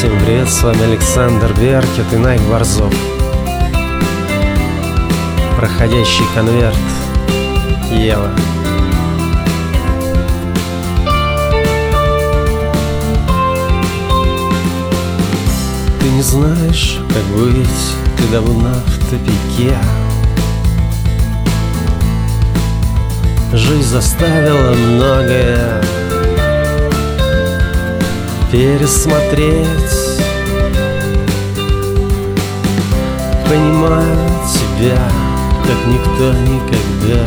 Всем привет, с вами Александр Беркет и Найк Борзов. Проходящий конверт Ева. Ты не знаешь, как быть, ты давно в тупике. Жизнь заставила многое пересмотреть. Понимаю тебя, как никто никогда.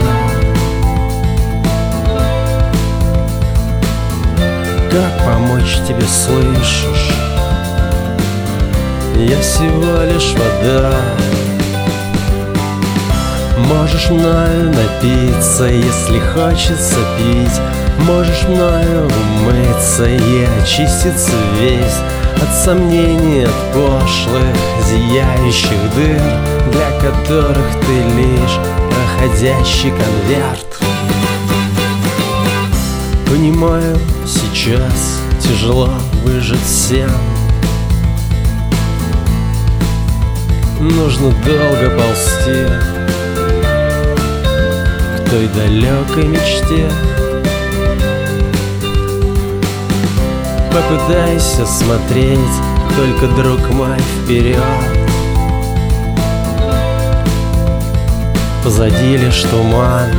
Как помочь тебе, слышишь? Я всего лишь вода Можешь мною напиться, если хочется пить. Можешь мною умыться и очиститься весь. От сомнений, от пошлых, зияющих дыр Для которых ты лишь проходящий конверт. Понимаю, сейчас тяжело выжить всем. Нужно долго ползти той далекой мечте. Попытайся смотреть Только, друг мой, вперед. Позади лишь туман.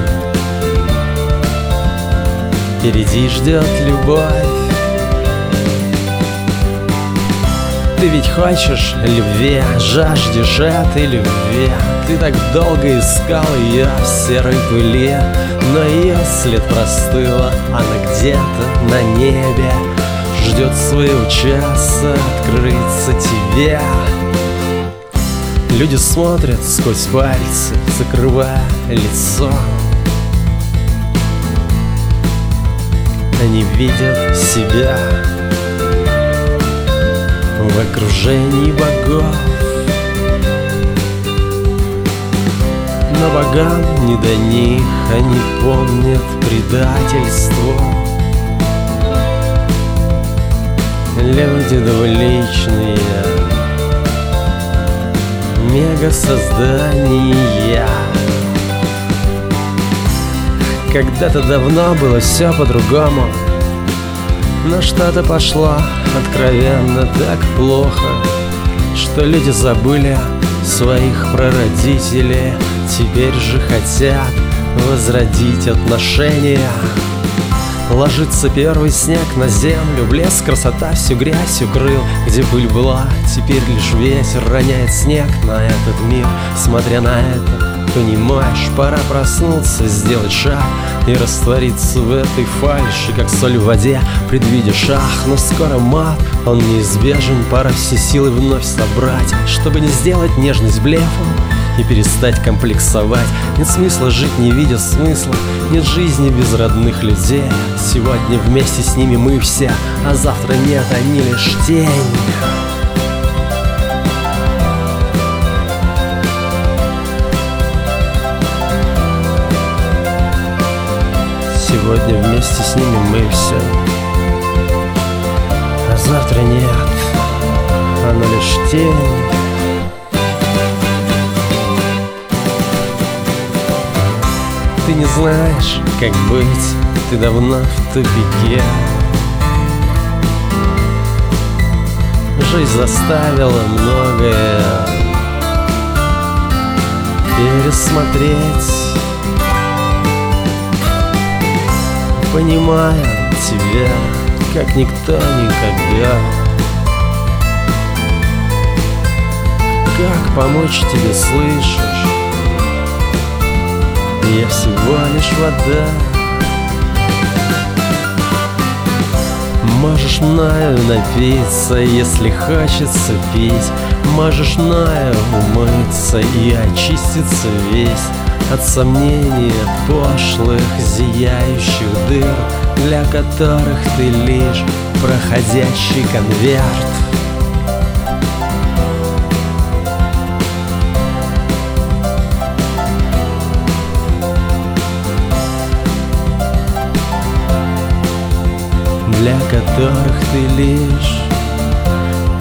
Впереди ждет любовь Ты ведь хочешь любви, жаждешь этой любви. Ты так долго искал ее в серой пыли Но ее след простыла, она где-то на небе Ждет своего часа открыться тебе. Люди смотрят сквозь пальцы, закрывая лицо. Они видят себя в окружении богов. Но богам не до них, они помнят предательство. Люди двуличные, мега создания Когда-то давно было все по-другому но что-то пошло откровенно так плохо Что люди забыли своих прародителей. Теперь же хотят возродить отношения. Ложится первый снег на землю Блеск, красота, всю грязь укрыл. Где пыль была, теперь лишь ветер Роняет снег на этот мир. Смотря на это, понимаешь Пора проснуться, сделать шаг И раствориться в этой фальши Как соль в воде, предвидя шаг Но скоро мат, он неизбежен Пора все силы вновь собрать Чтобы не сделать нежность блефом и перестать комплексовать. Нет смысла жить, не видя смысла Нет жизни без родных людей. Сегодня вместе с ними мы все А завтра нет, они лишь тень. Сегодня вместе с ними мы все завтра нет, оно лишь тень. Ты не знаешь, как быть, ты давно в тупике. Жизнь заставила многое пересмотреть. Понимаю тебя, как никто никогда. Как помочь тебе, слышишь? Я всего лишь вода. Можешь мною напиться, если хочется пить. Можешь мною умыться и очиститься весь От сомнений, пошлых, зияющих дыр Для которых ты лишь проходящий конверт. Для которых ты лишь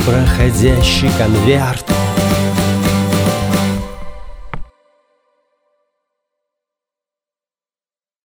проходящий конверт